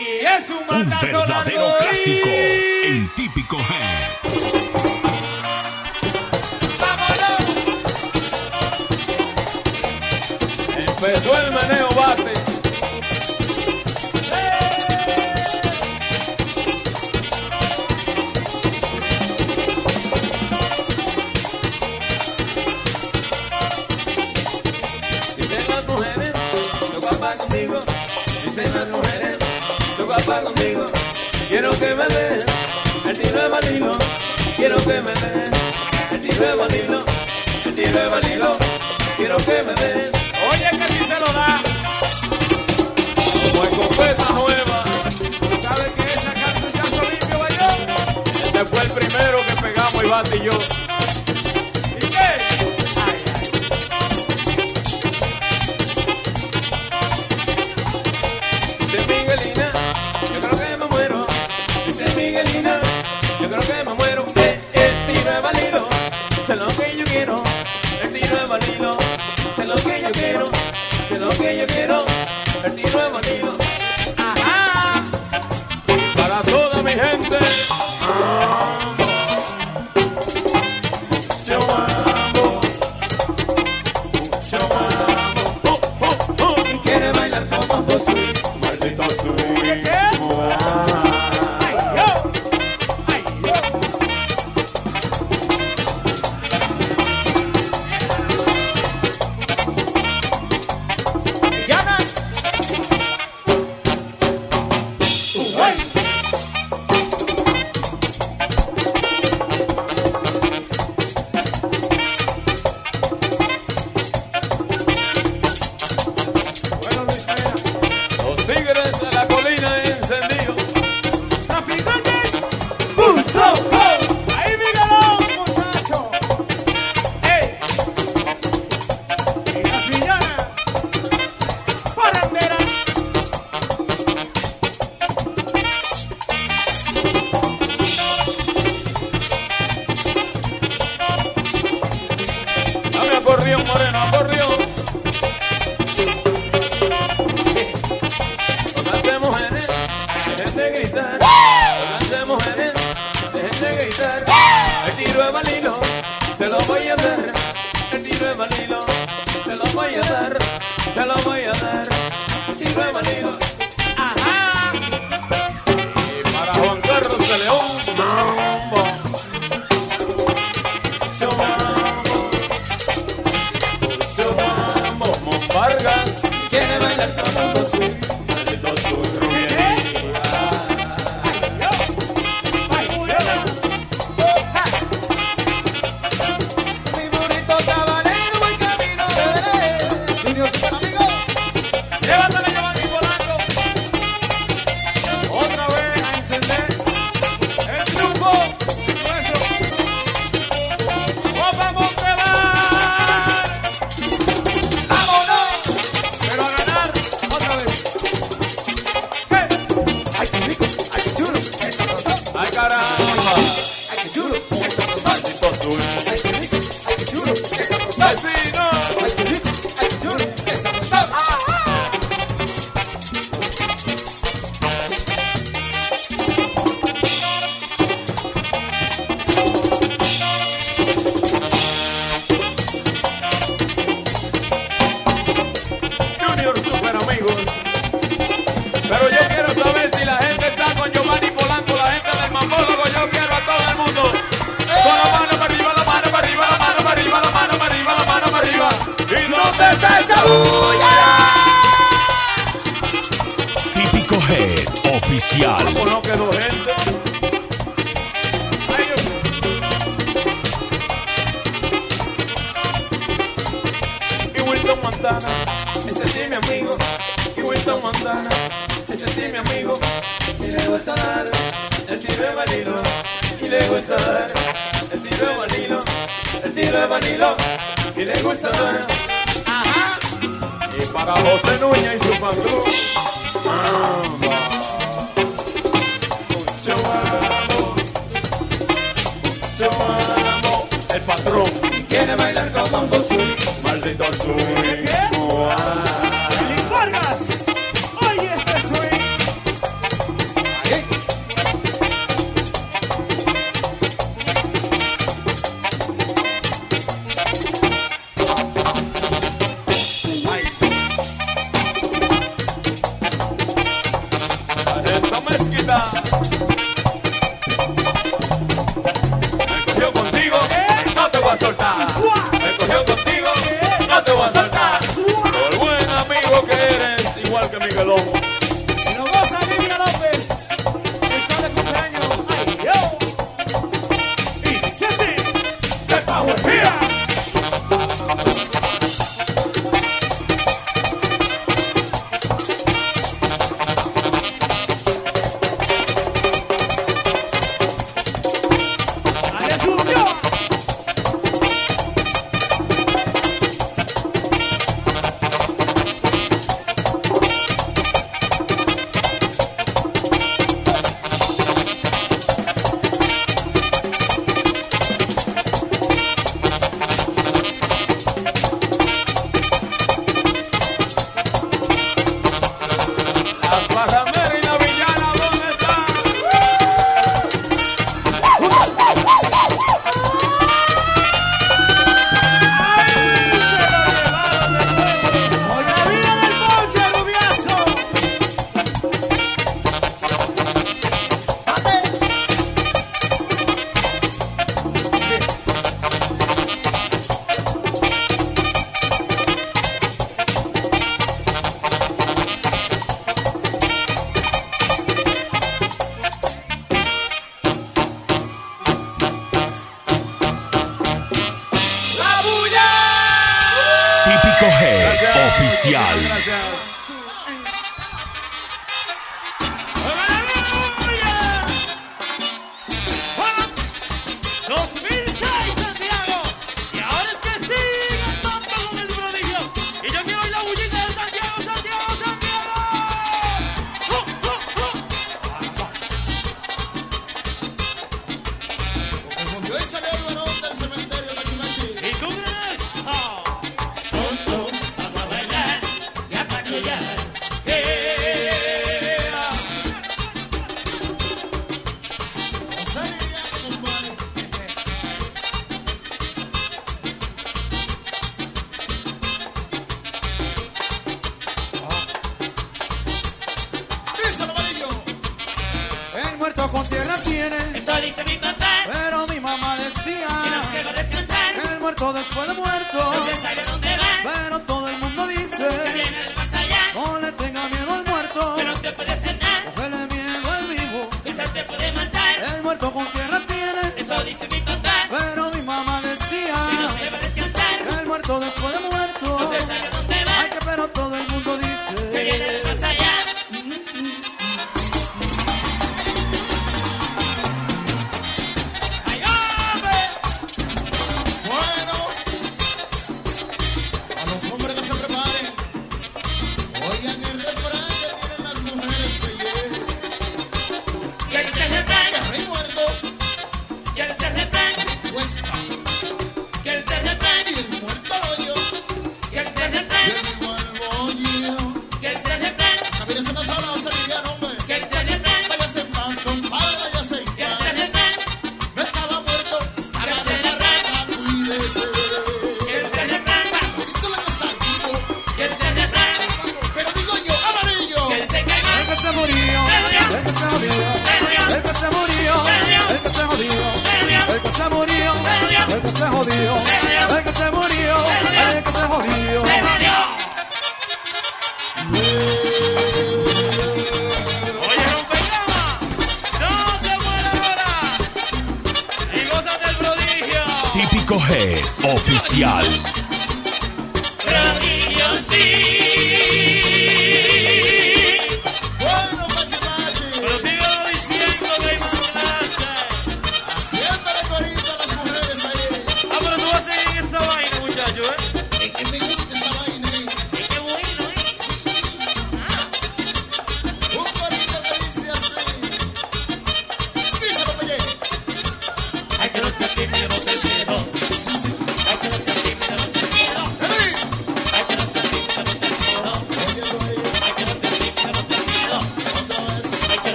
y es un, un verdadero sonando. clásico en típico G. ¡Vámonos! Empezó el manejo. que me el tiro de vanilo, el tiro de vanilo, quiero que me den. Oye, que si se lo da. Como hay copeta nueva, ¿sabes que esa canción ya Solipio bailó? Este fue el primero que pegamos Ibate y yo.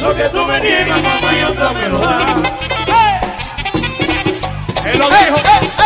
Lo que tú me niegas, mamá, y otra me ¡Eh! lo da.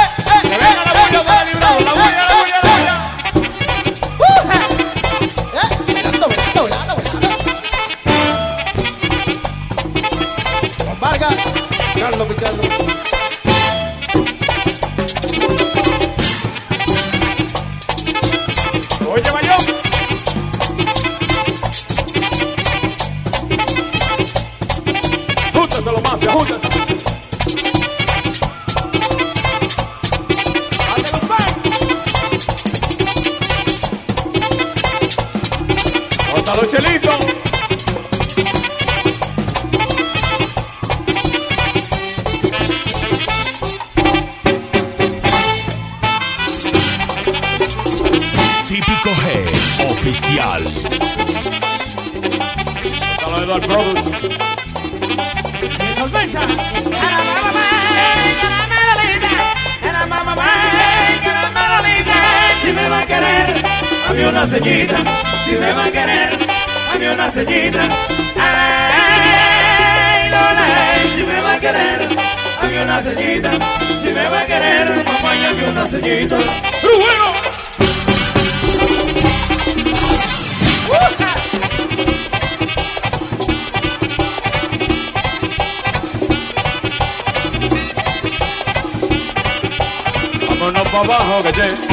Oficial. Si me va a querer, a mí una sellita. Si me va a querer, a mí una sellita. Ay, Lola, si me va a querer, a mí una sellita. Si me va a querer, acompáñame una sellita. Bueno! baba ho gaje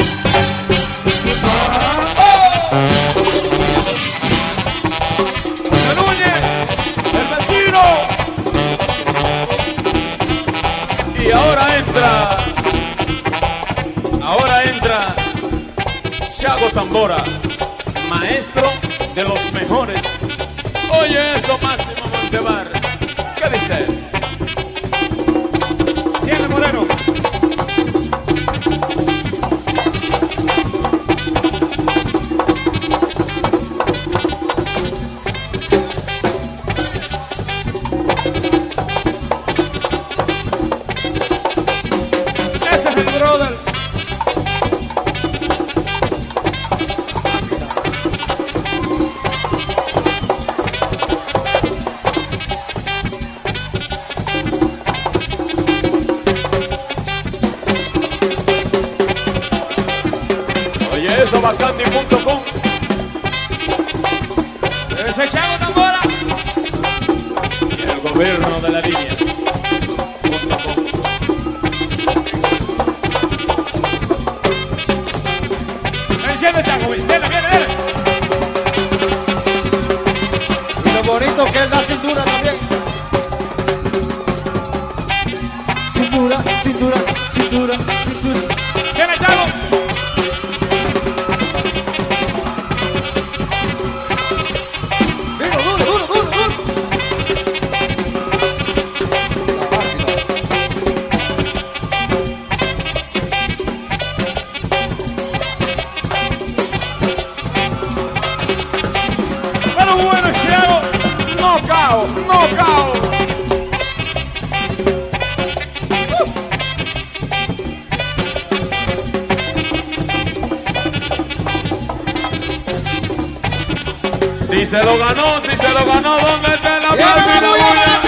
ganó. Está la la?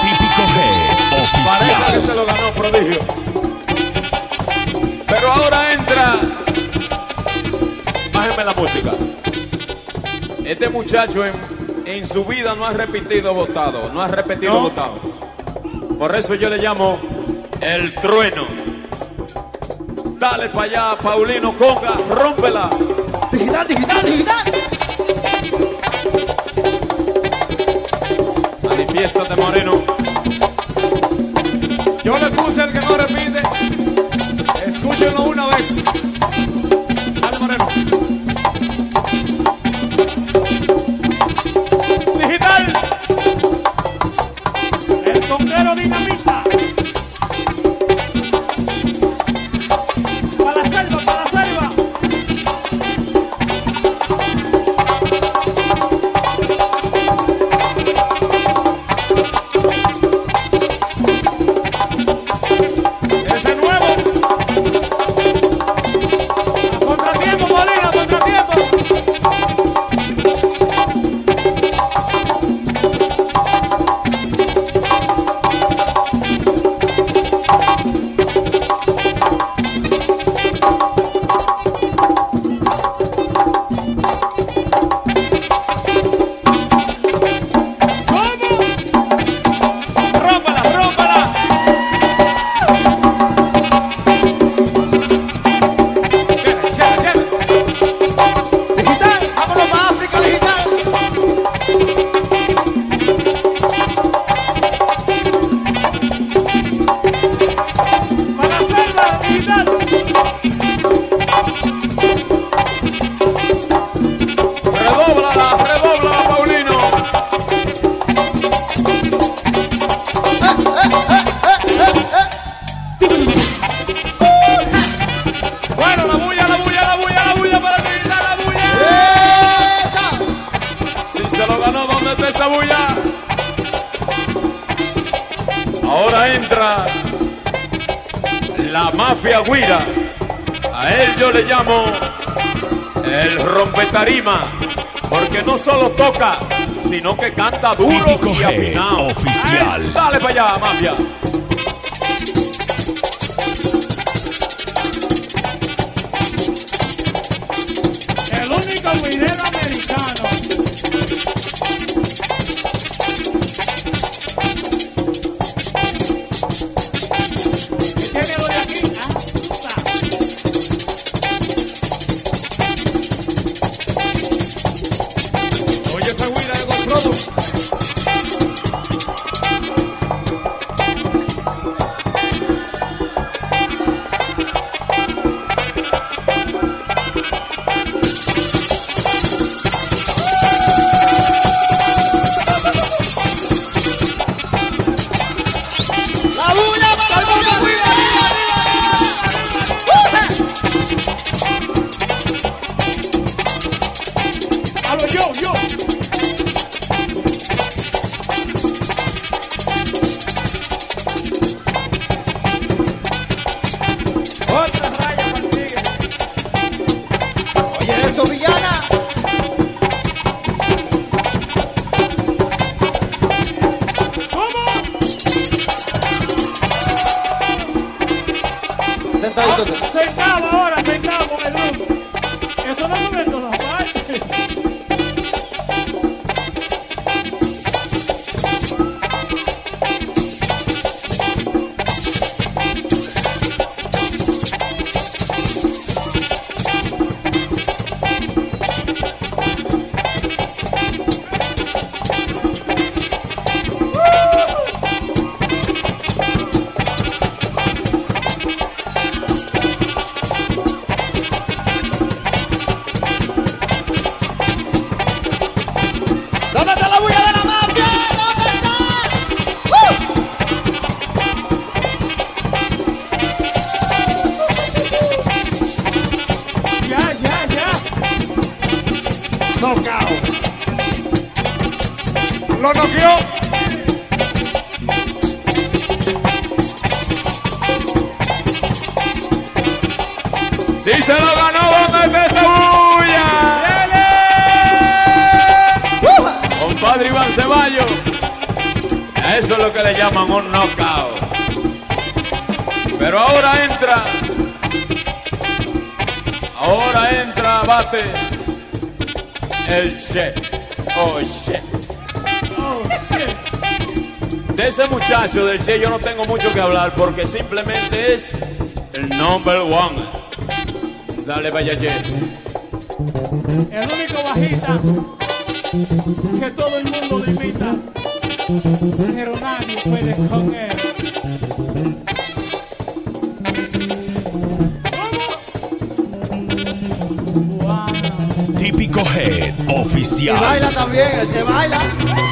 Típico G, oficial. Parece que se lo ganó, prodigio. Pero ahora entra. Bájenme la música. Este muchacho en, en su vida no ha repetido votado. No ha repetido ¿No? votado. Por eso yo le llamo el trueno. Dale para allá, Paulino Conga, rómpela. Digital, digital, digital. fiesta de Moreno. del Che yo no tengo mucho que hablar porque simplemente es el number one. Dale, vaya Che. El único bajista que todo el mundo le invita, pero nadie puede con él. Típico Head Oficial. Baila también, el Che baila.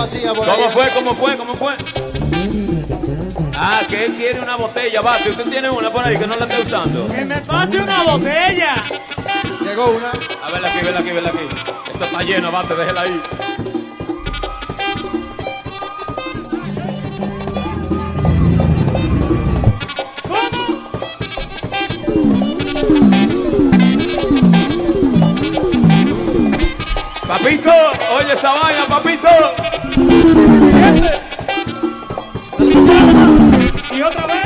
¿Cómo fue? ¿Cómo fue? ¿Cómo fue? Ah, que él quiere una botella, Bati. Usted tiene una por ahí que no la está usando. ¡Que me pase una botella! Llegó una. A verla aquí, verla aquí, verla aquí. Esa está llena, Bate, déjela ahí. Papito, oye esa vaina, papito. ¡Y otra vez!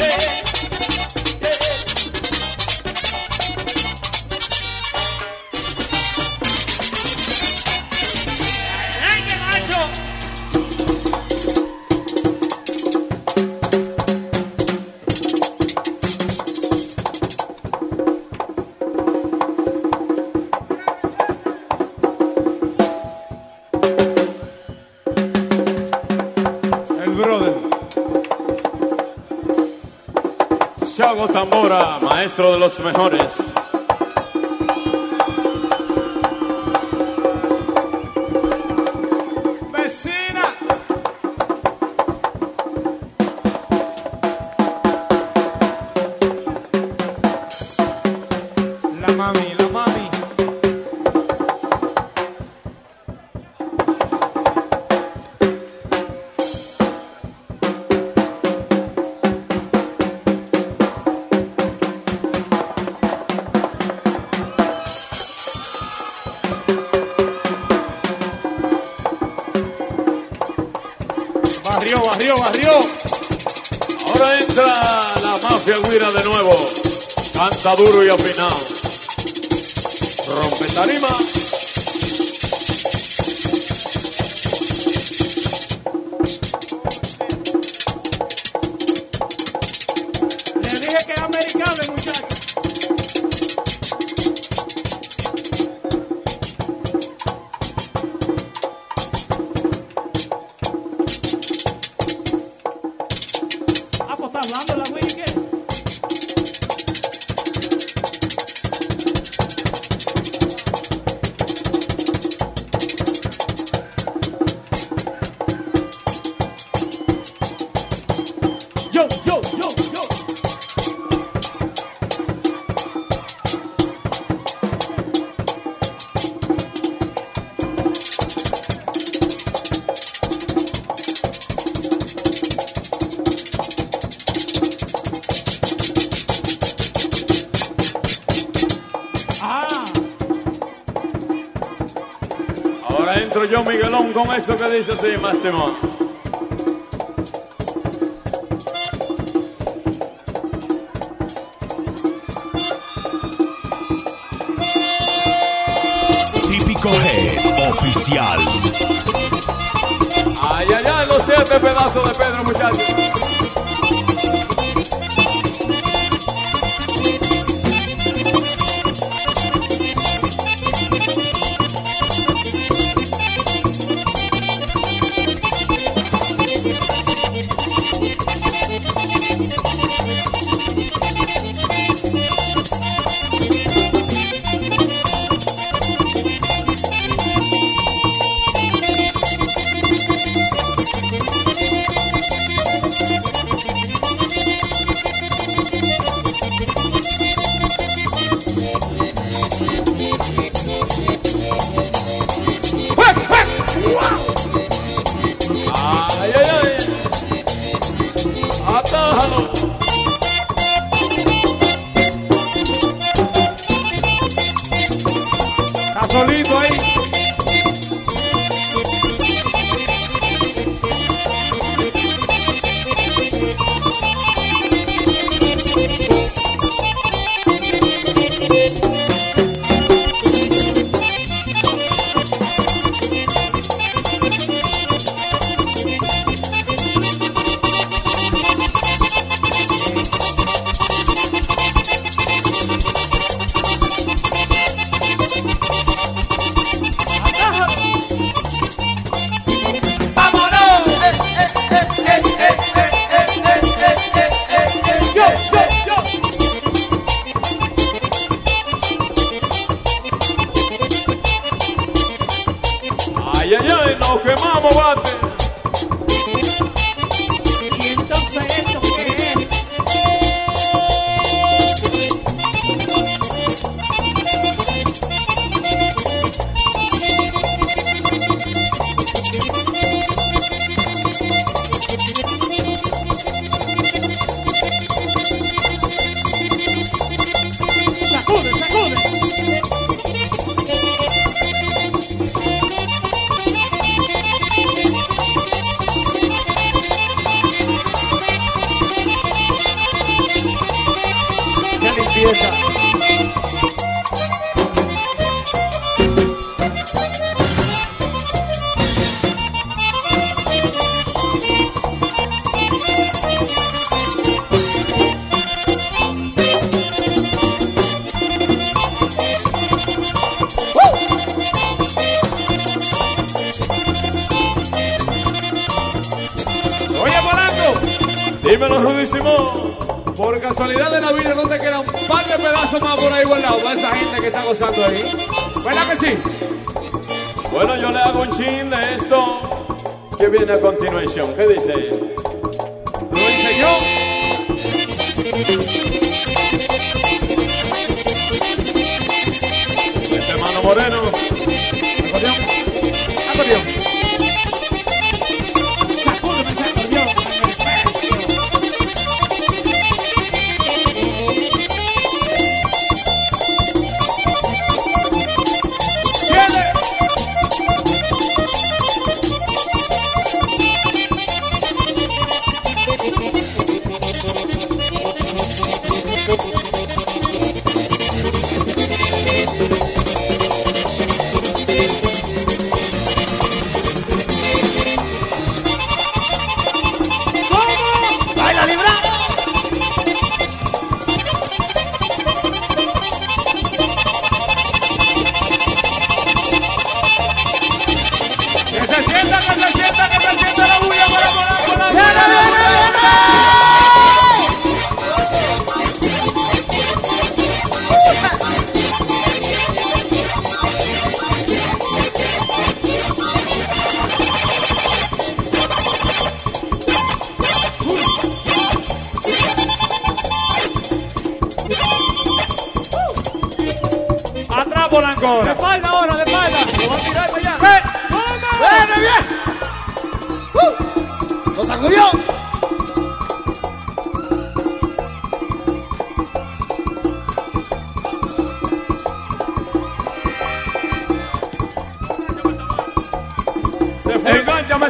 ¡Sí! Maestro de los mejores. Duro y afinado.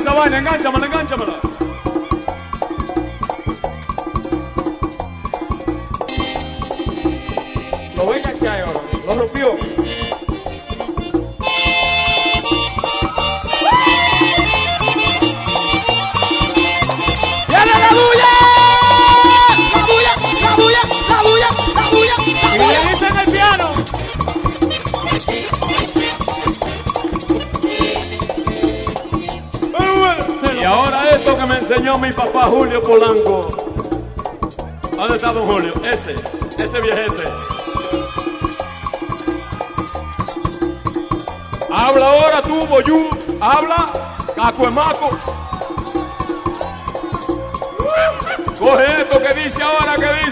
sawanya nganjamala nganjamala enseñó mi papá Julio Polanco. ¿Dónde está don Julio? Ese, ese viejete. Habla ahora tú, Boyú. Habla, Cacuemaco. Coge esto que dice ahora, que dice.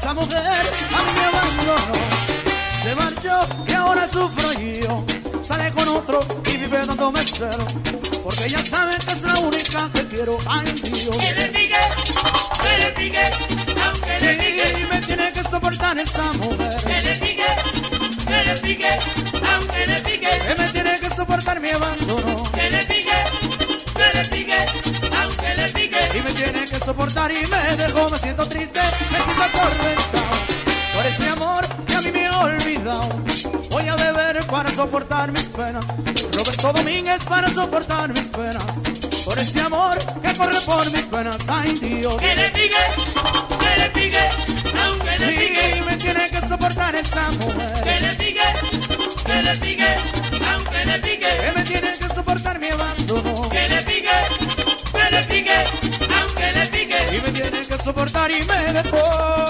Esa mujer a mí me abandonó, se marchó y ahora sufro yo. Sale con otro y vive dándome cero, porque ya sabe que es la única que quiero. Ay, Dios. Que le pique, que le pique, aunque le pique. Y, me tiene que soportar esa mujer. Que le pique, que le pique, aunque le pique. Que me tiene que soportar mi abandono. Que le pique, que le pique, aunque le pique. Y me tiene que soportar y me dejó me siento atormentado. Por este amor que a mí me ha olvidado. Voy a beber para soportar mis penas. Roberto Domínguez para soportar mis penas. Por este amor que corre por mis penas. Ay Dios. Que le pique, que le pique, aunque le pique, Y me tiene que soportar esa mujer. que le pique, que le pique, que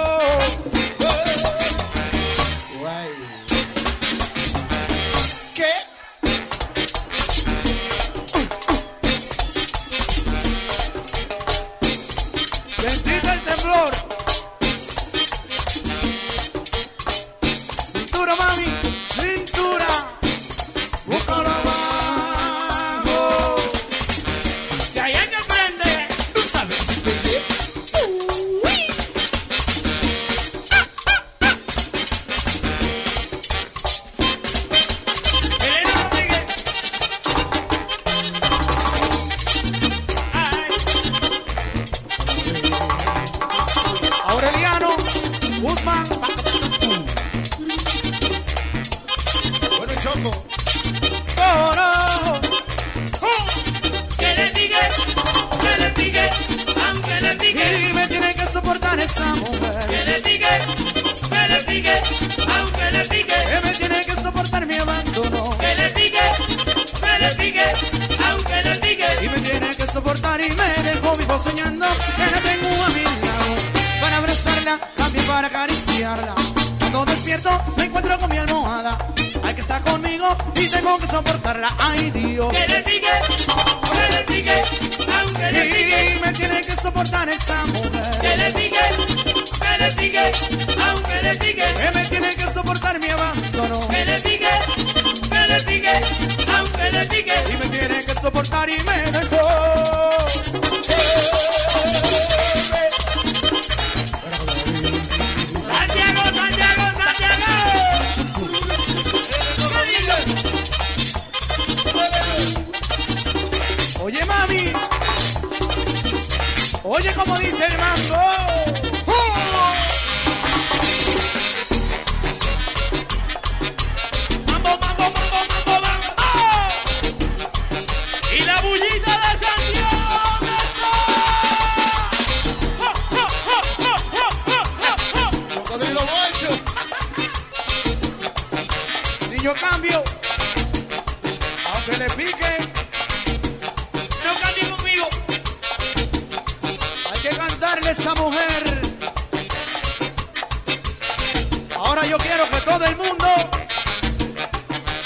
yo quiero que todo el mundo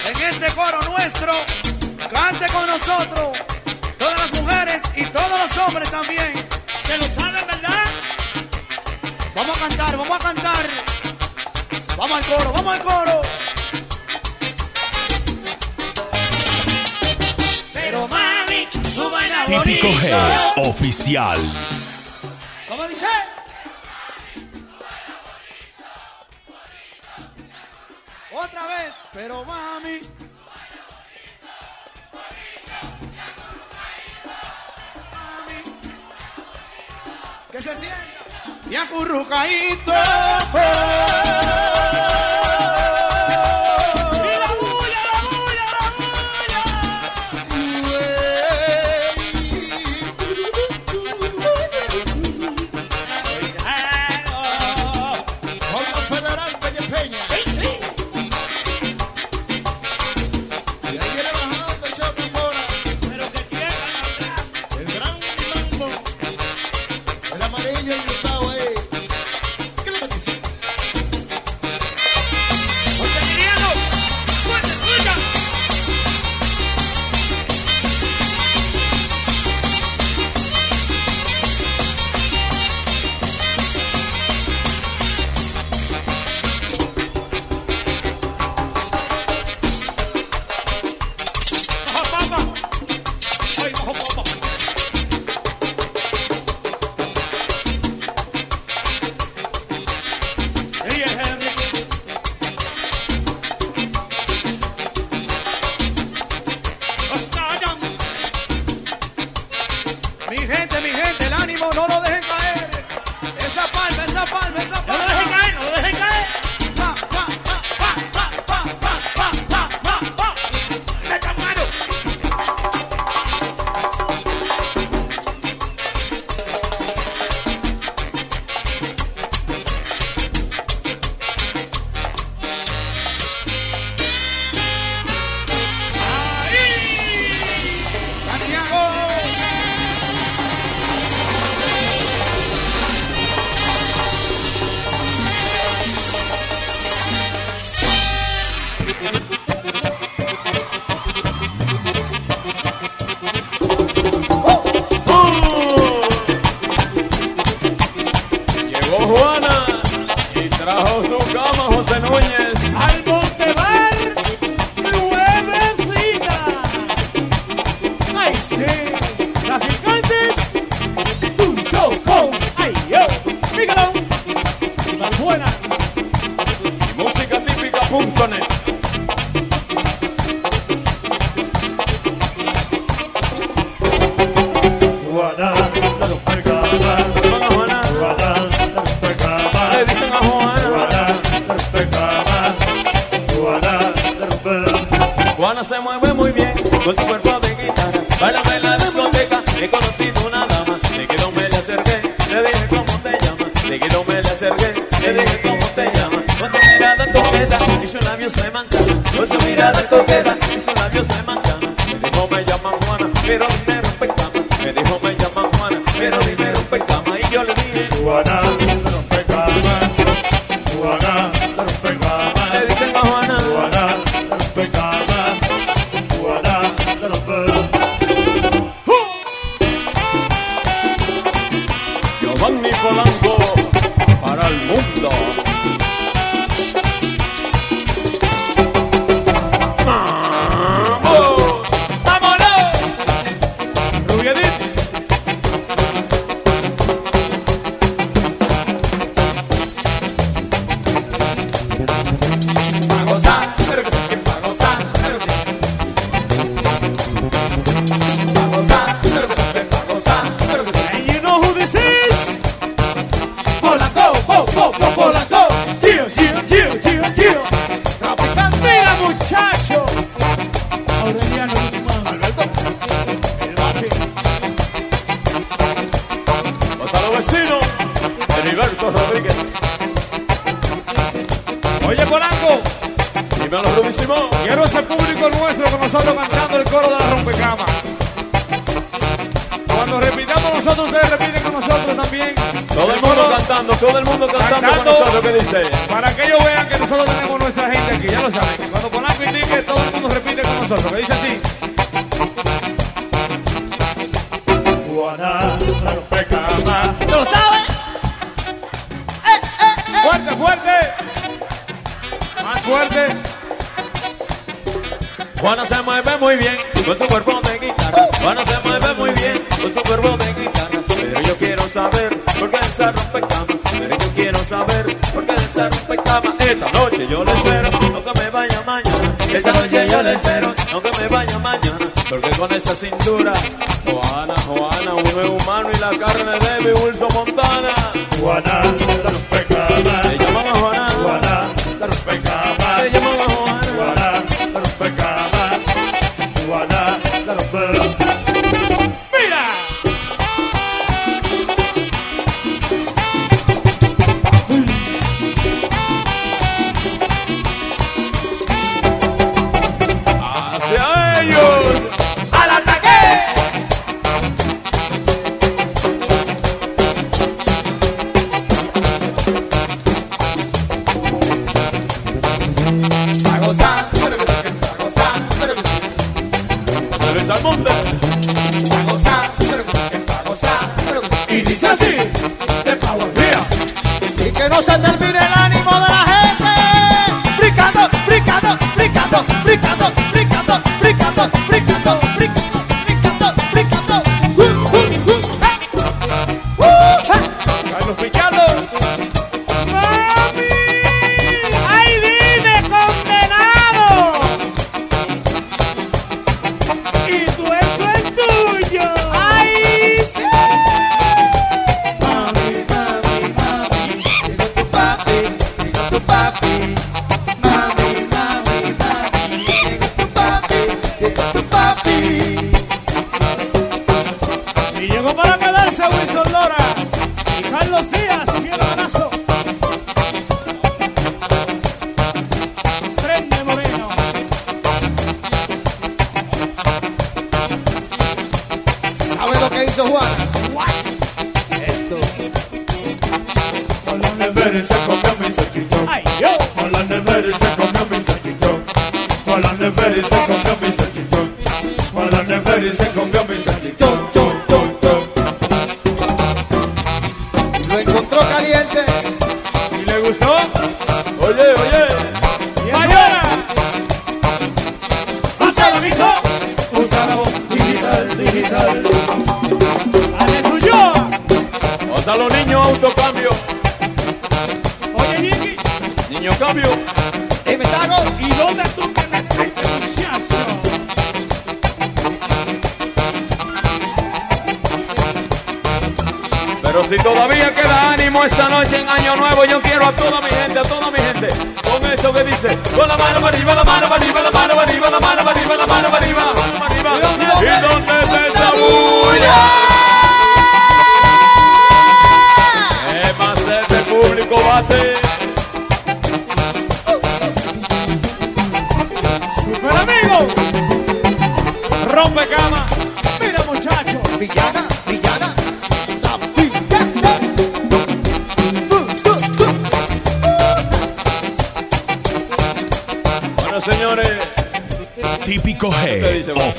en este coro nuestro cante con nosotros. Todas las mujeres y todos los hombres también. Se lo saben, ¿verdad? Vamos a cantar, vamos a cantar. Vamos al coro, vamos al coro. Pero mami, tú bailas Típico. G oficial. Pero mami. Mami. Que se sienta. Y acurrucadito. Pero dime rompe cama y yo le dije, Juan. What? Esto. Hola, Neveres se comió mi salchichón. Ay, yo. Hola, Neveres se comió mi salchichón. Hola, Neveres se comió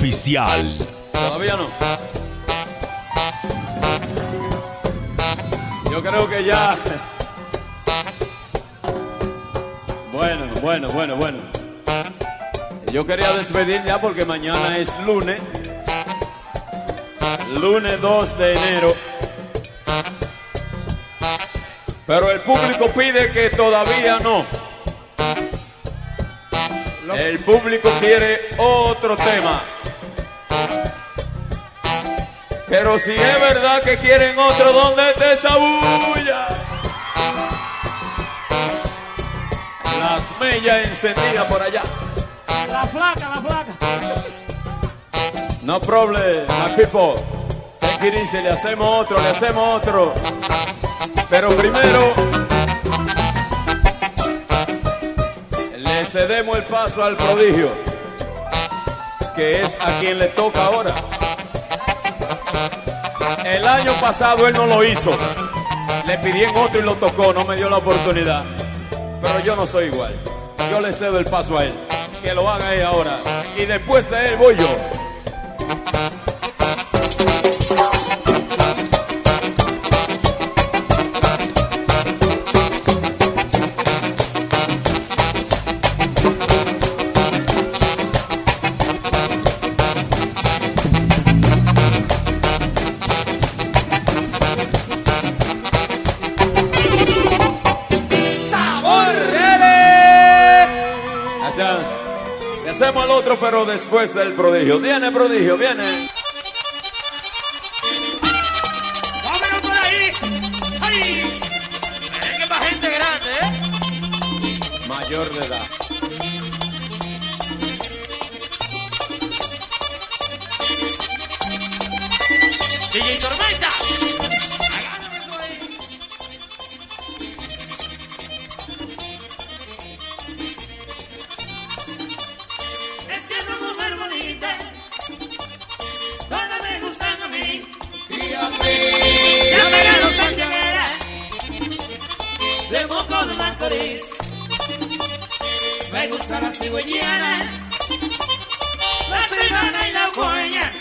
Oficial. todavía no. Yo creo que ya. Bueno, bueno, bueno, bueno. Yo quería despedir ya porque mañana es lunes. Lunes 2 de enero. Pero el público pide que todavía no. El público quiere otro tema. Pero si es verdad que quieren otro, ¿dónde está esa bulla? Las mellas encendidas por allá. La flaca, la flaca. No problem, my people. Take it easy, le hacemos otro, le hacemos otro. Pero primero le cedemos el paso al prodigio, que es a quien le toca ahora. El año pasado él no lo hizo. Le pidieron otro y lo tocó, no me dio la oportunidad. Pero yo no soy igual. Yo le cedo el paso a él. Que lo haga él ahora. Y después de él voy yo. Después del prodigio. Viene, prodigio, viene. Me gusta la cigüeñera, la cebana y la hueña.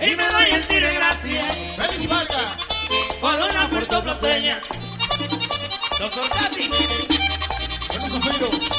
Y me doy el tiro de gracia ¡Feliz Vargas! por una puertoplateña. Doctor Tati, ¡Bueno, Zafiro!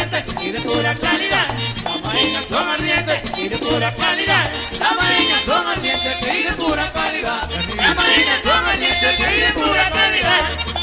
y de pura calidad. Las mareñas son ardientes y de pura calidad. Las mareñas son ardientes y de pura calidad. Las mareñas son ardientes y de pura calidad.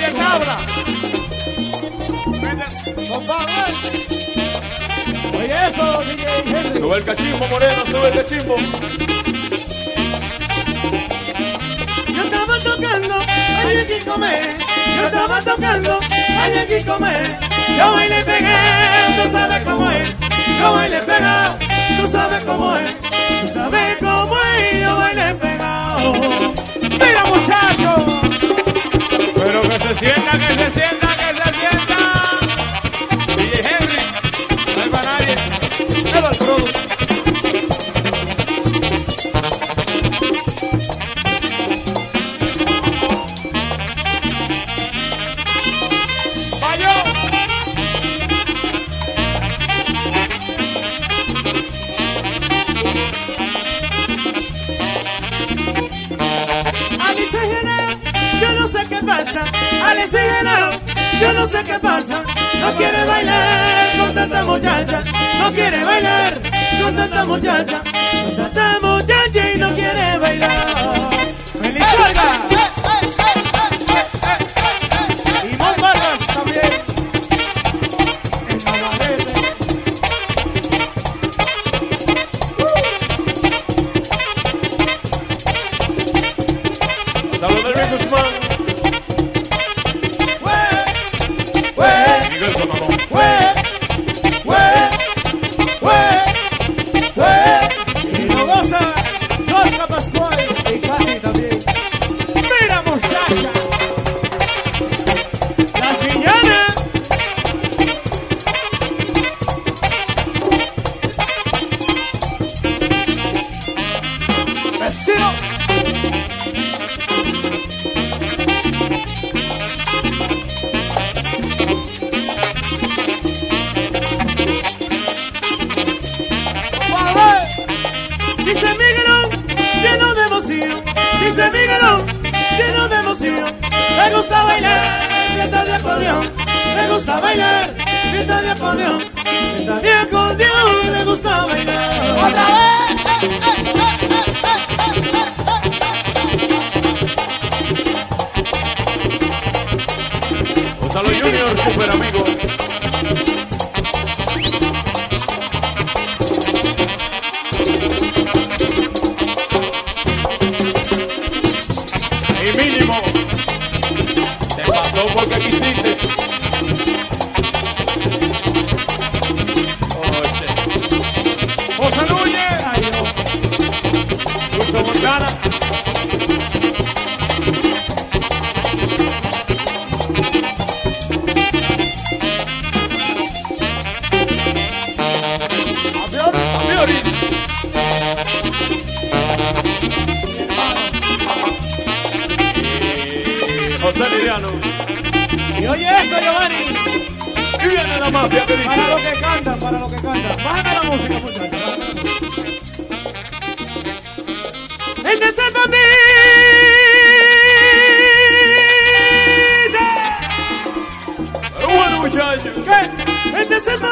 Oye, cabra. Oye, eso, DJ. Sube el cachimbo, moreno, sube el cachimbo. Yo estaba tocando, hay aquí comer. Yo estaba tocando, hay aquí comer. Yo bailé pegado, tú sabes cómo es. Yo bailé pegado, tú sabes cómo es. Tú sabes cómo es, yo bailé pegado. Mira, muchachos se sienta, que se sienta.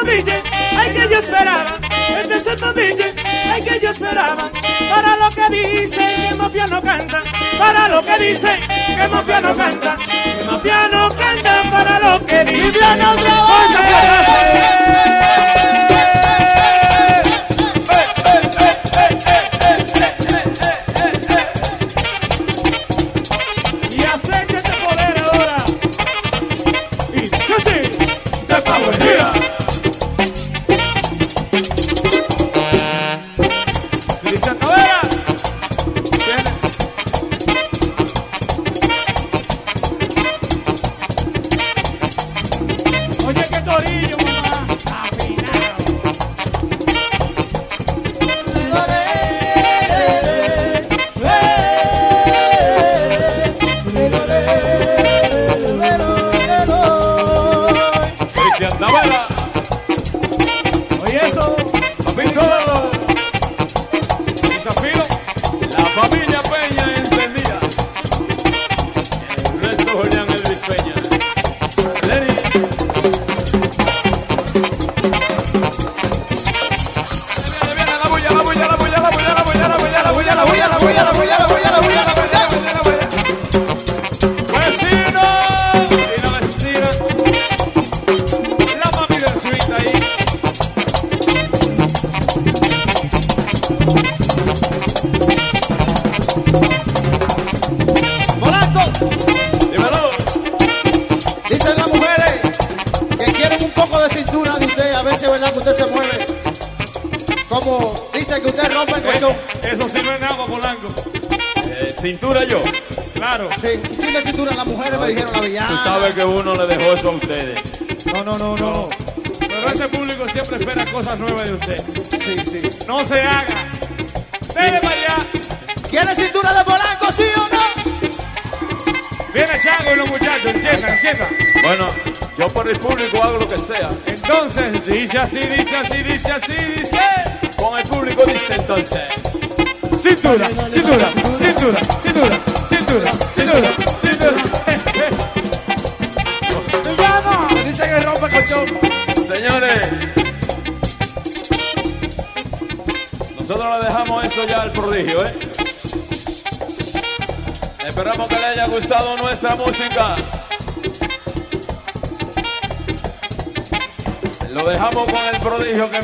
mille, ay que yo esperaba, el de Santa Mille, ay que yo esperaba, para lo que dice que mafia no canta, para lo que dice que mafia no canta, que mafia no canta, para lo que dice. Mafia no trabaja.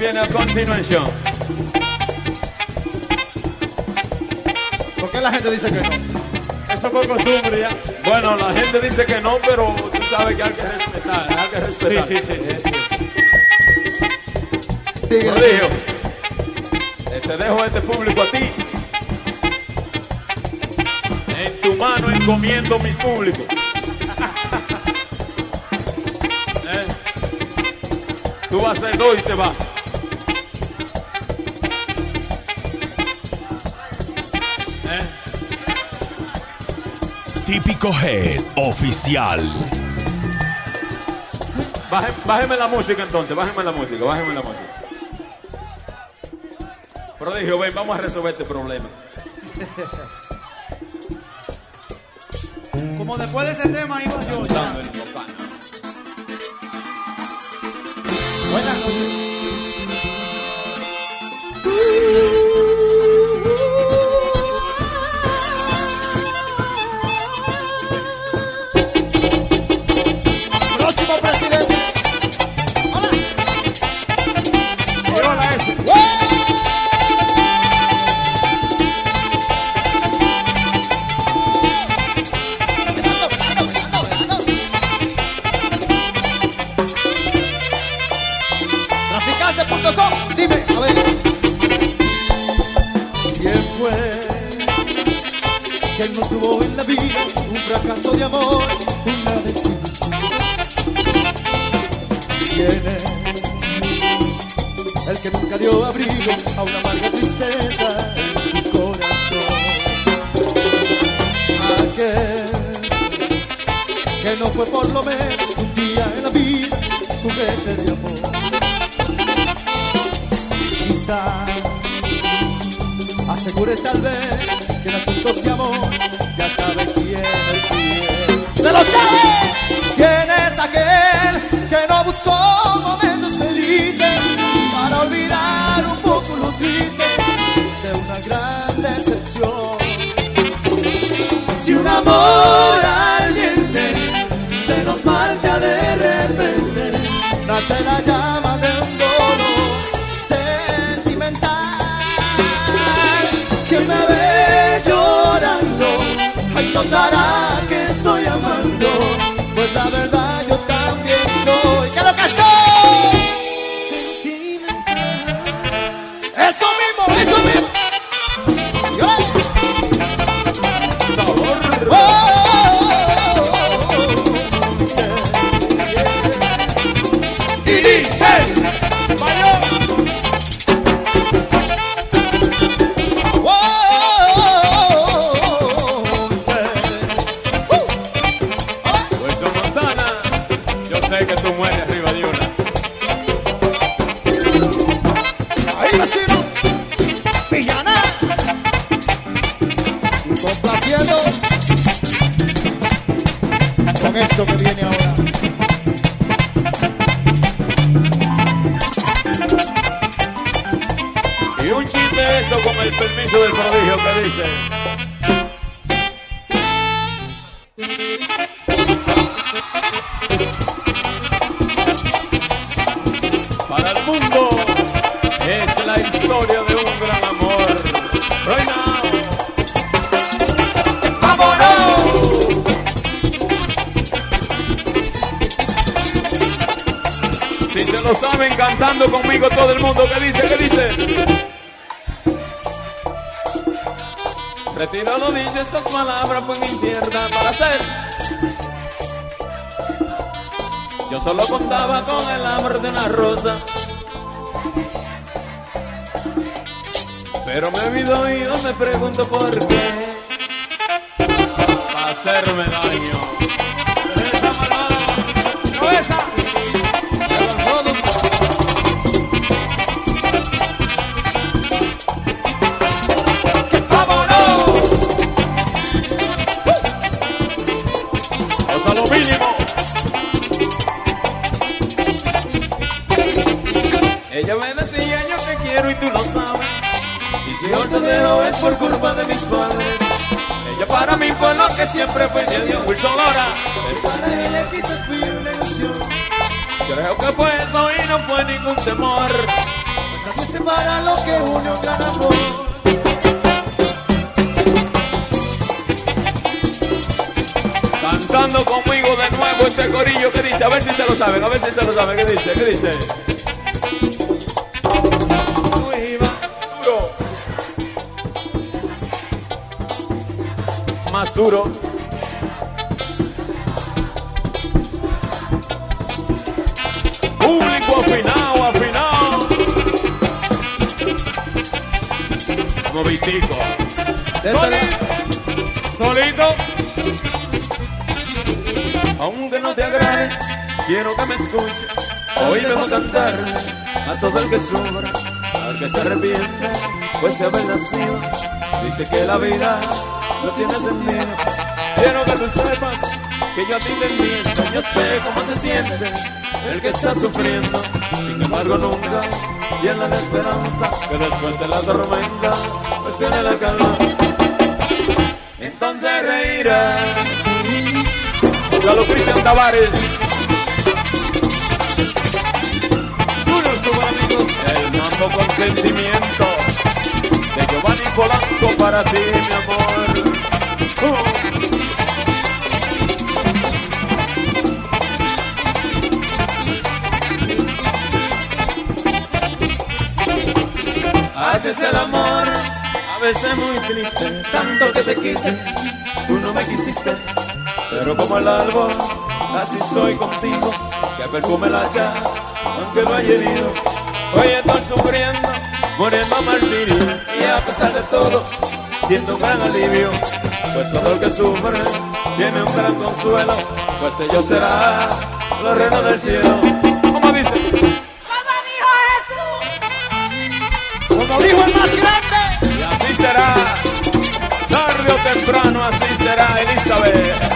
viene a continuación. ¿Por qué la gente dice que no? Eso por costumbre ya. Bueno, la gente dice que no, pero tú sabes que hay que respetar, hay que respetar. Sí, sí, sí, sí. sí. Eh, te dejo este público a ti. En tu mano encomiendo mi público. Eh. Tú vas a ser dos y te vas. Típico Head Oficial. Bájeme la música entonces, bájeme la música, bájeme la música. Pero Prodigio, ven, vamos a resolver este problema. Como después de ese tema iba yo. Buenas noches. Siempre fue de Dios Wilson Lora. Pero para ella quizás fui una ilusión. Creo que fue eso y no fue ningún temor. Nadie separa lo que une un gran amor. Cantando conmigo de nuevo este corillo que dice, a ver si se lo saben, a ver si se lo saben, ¿qué dice? ¿Qué dice? Duro. Más duro. Solito. Solito. Aunque no te agrade, quiero que me escuches. Hoy vengo a cantarle a todo el que sufra, al que se arrepiente, pues de haber nacido. Dice que la vida no tiene sentido. Quiero que tú sepas que yo a ti te entiendo. Yo sé cómo se siente el que está sufriendo. Sin embargo, nunca llena la esperanza que después de la tormenta, pues viene la calma. Reirás. Gonzalo Cristian Tavares. Uno su buen amigo, el mambo con sentimiento. De Giovanni Polanco para ti, mi amor. Uh. Haces el amor, a veces muy triste, tanto que te quise, me quisiste. Pero como el árbol, así soy contigo, que perfume la hacha, aunque lo haya herido. Hoy estoy sufriendo, muriendo a martirio, y a pesar de todo, siento un gran alivio, pues todo el que sufre tiene un gran consuelo, pues ellos será los reinos del cielo. yeah.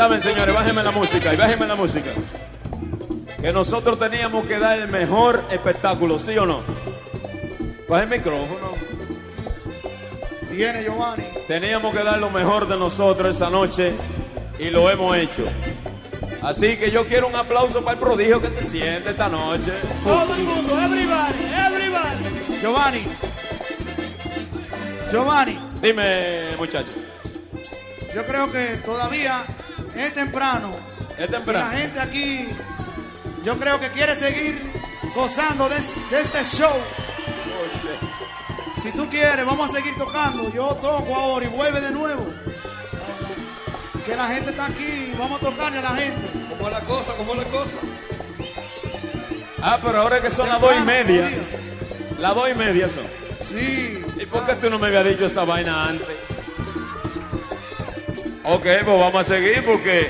Saben, señores, bájenme la música y bájenme la música. Que nosotros teníamos que dar el mejor espectáculo, ¿sí o no? Baja el micrófono. Viene Giovanni. Teníamos que dar lo mejor de nosotros esa noche y lo hemos hecho. Así que yo quiero un aplauso para el prodigio que se siente esta noche. Todo el mundo, everybody, everybody. Giovanni. Giovanni, Dime, muchacho. yo creo que todavía es temprano. Es Y la temprano. gente aquí, yo creo que quiere seguir gozando de, de este show. Si tú quieres, vamos a seguir tocando. Yo toco ahora y vuelve de nuevo. Que la gente está aquí, vamos a tocarle a la gente. ¿Cómo es la cosa? ¿Cómo es la cosa? Ah, pero ahora que son las dos y media. Las dos y media son. Sí. ¿Y por qué tú no me habías dicho esa vaina antes? Ok, pues vamos a seguir porque.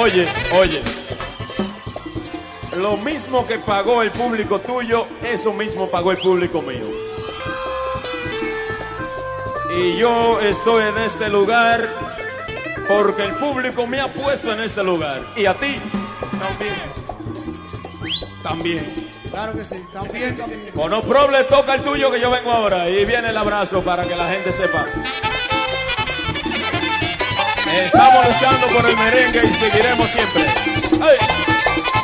Oye, oye. Lo mismo que pagó el público tuyo, eso mismo pagó el público mío. Y yo estoy en este lugar Porque el público me ha puesto en este lugar. Y a ti también. También. Claro que sí, también, también. Con no problem, toca el tuyo que yo vengo ahora. Y viene el abrazo para que la gente sepa. Estamos luchando por el merengue y seguiremos siempre. ¡Ay!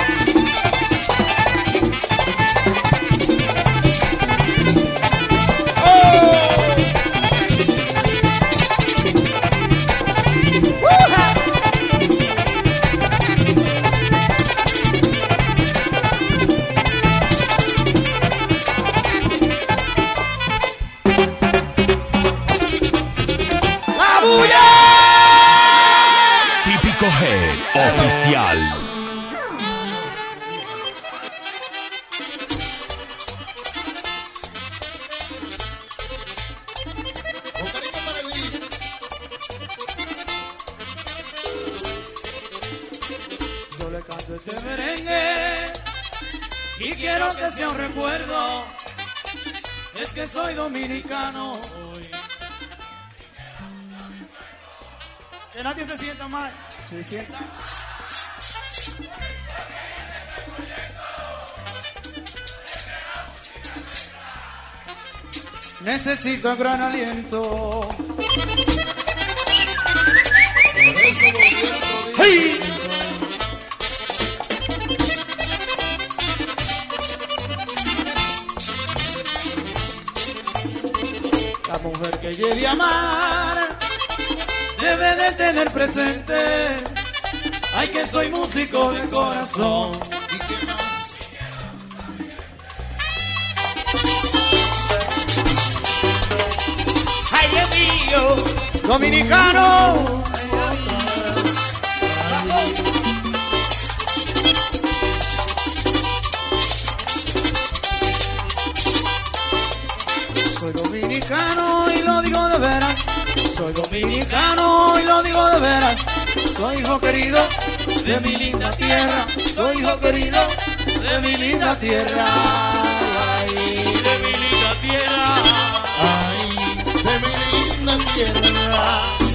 Se sienta. Necesito gran aliento. La mujer que llegue a amar tener presente. Ay, que soy músico de corazón. Ay, mío, dominicano. Dominicano y lo digo de veras. Soy hijo querido de mi linda tierra. Soy hijo querido de mi linda tierra. Ay, de mi linda tierra. Ay, de mi linda tierra.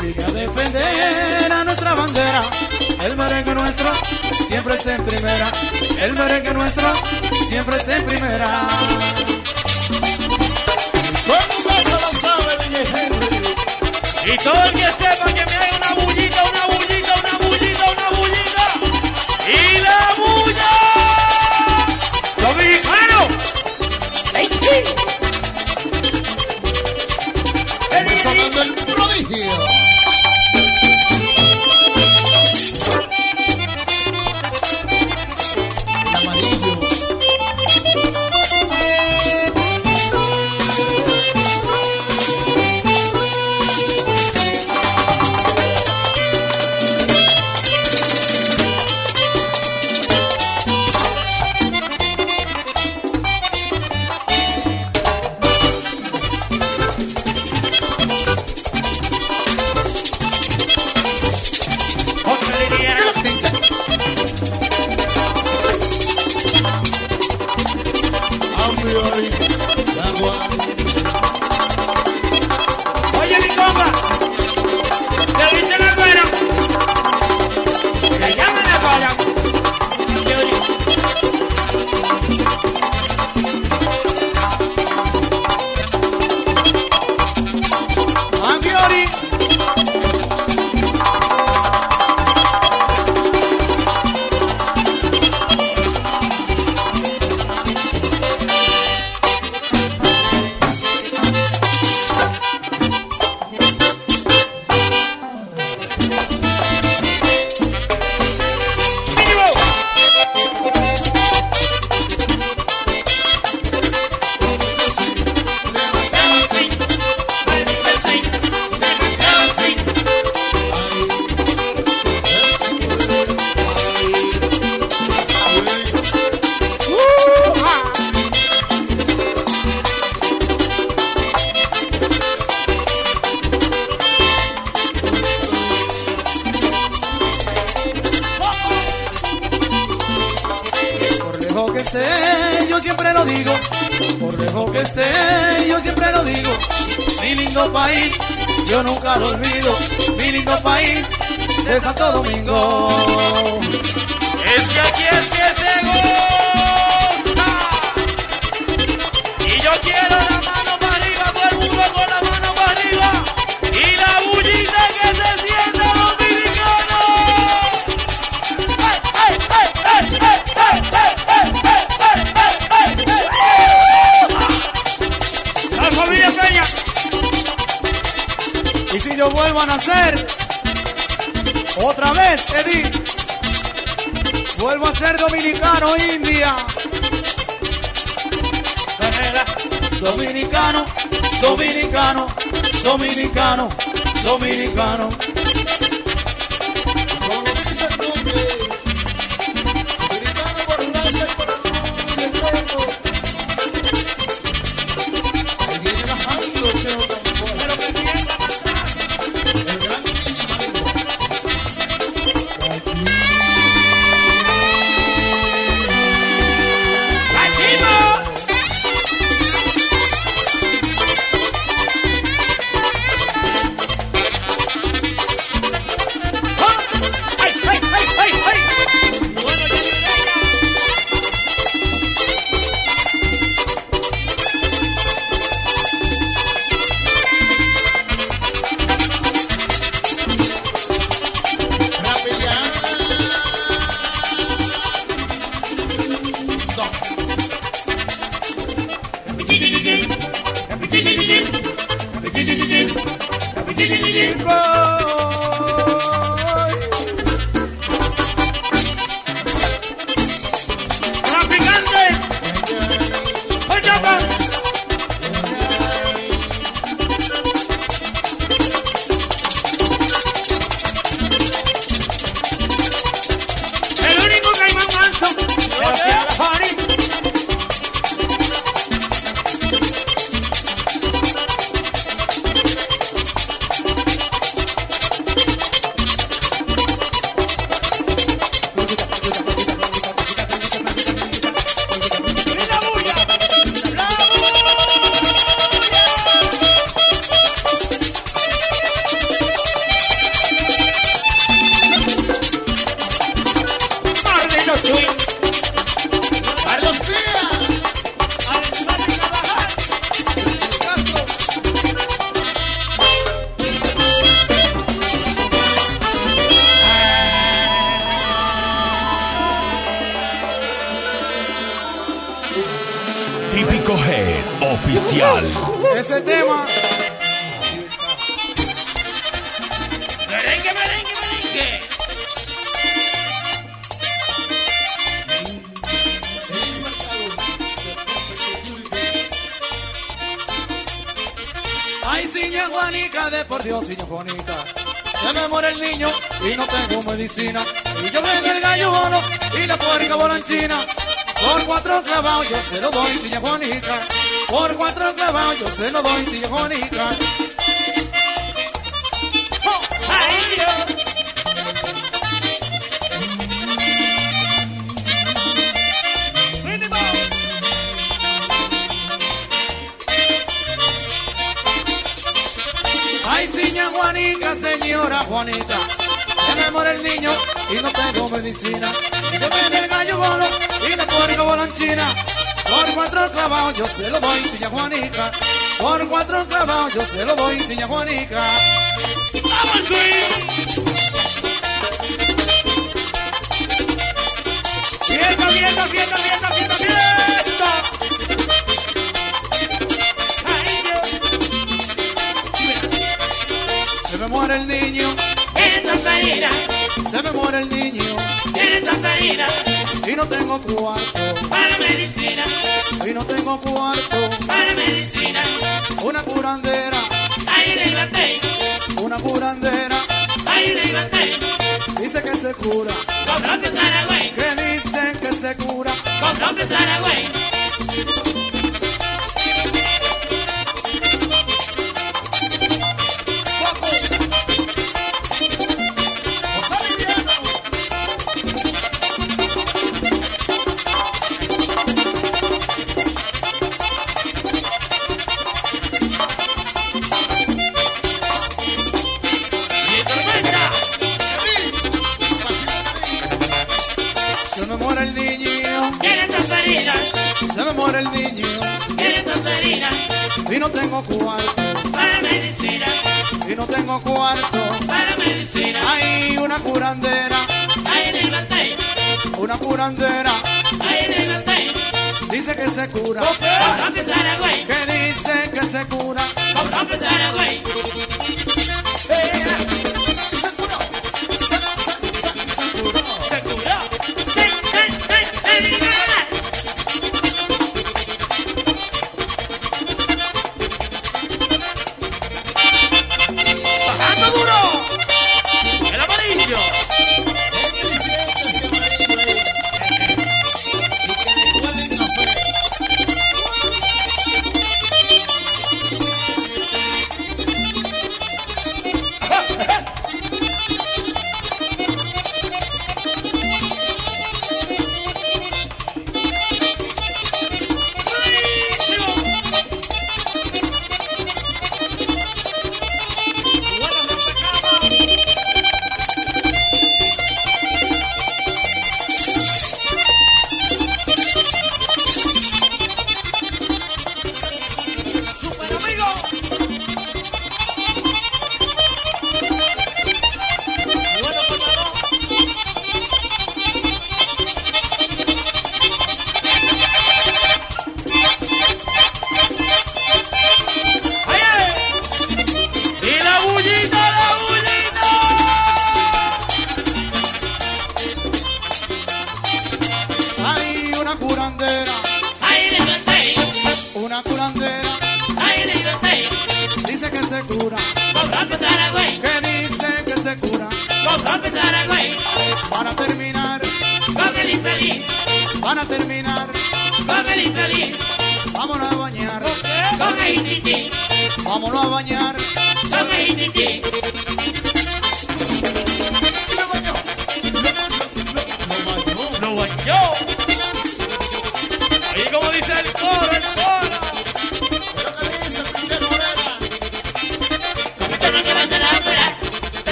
Vine a defender a nuestra bandera. El merengue nuestro siempre está en primera, el merengue nuestro siempre está en primera. Y todo el que sepa que me haga una bullita,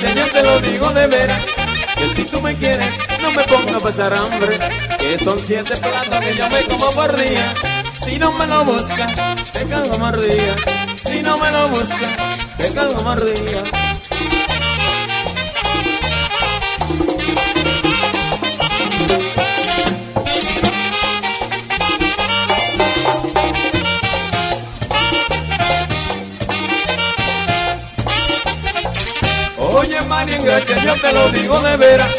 Gracia, yo te lo digo de veras. Que si tú me quieres, no me pongas a pasar hambre. Que son siete platos que yo me como por día. Si no me lo buscas, te calgo mordida. Si no me lo buscas, te calgo mordida. Digo de veras.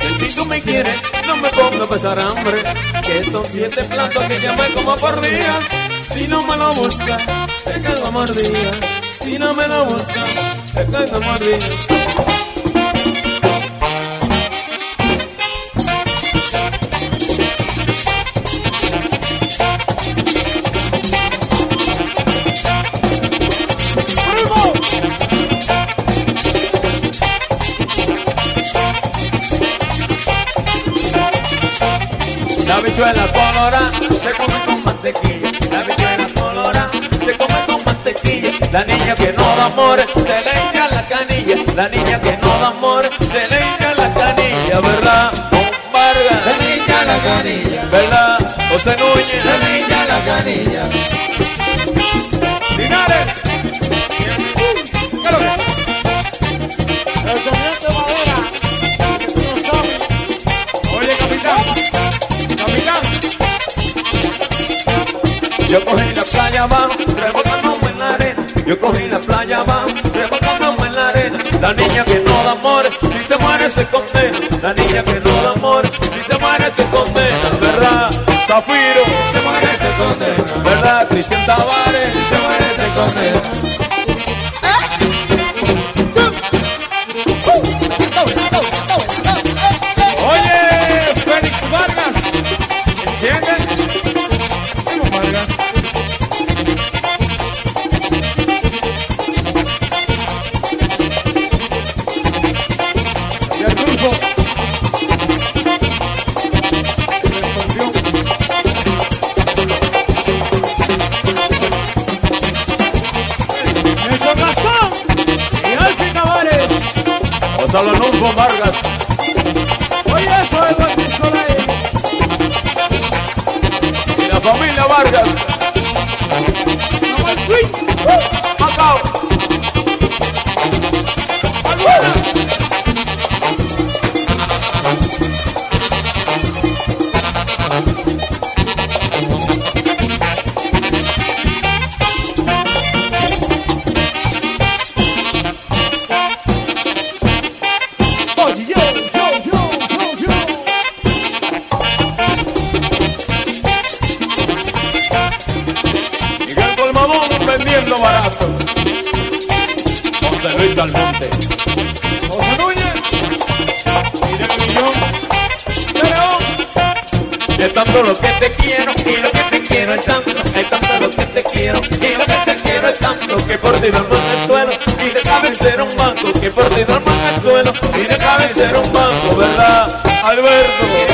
Que si tú me quieres, no me pongas a pasar hambre. Que son siete platos que yo me como por día. Si no me lo buscas, te caigo mordida. Si no me lo buscas, te caigo mordida. La bichuela colorada se come con mantequilla. La bichuela colorada se come con mantequilla. La niña que no da amor se le hincha la canilla. La niña que no da amor se le hincha la canilla, ¿verdad? Don Vargas, Se me hincha la canilla. ¿verdad? José Núñez, Se me hincha la canilla. Yo cogí la playa abajo, rebotándome en la arena. Yo cogí la playa abajo, rebotándome en la arena. La niña que no da amor, si se muere se condena. La niña que no da amor, si se muere se condena. ¿Verdad, Zafiro? si Se muere se condena. ¿Verdad, Cristian Tavares? Vargas. y lo que te quiero es tanto que por ti duermo en el suelo, y de cabecera un banco, que por ti duermo en el suelo, y de cabecera un banco, ¿verdad? Alberto.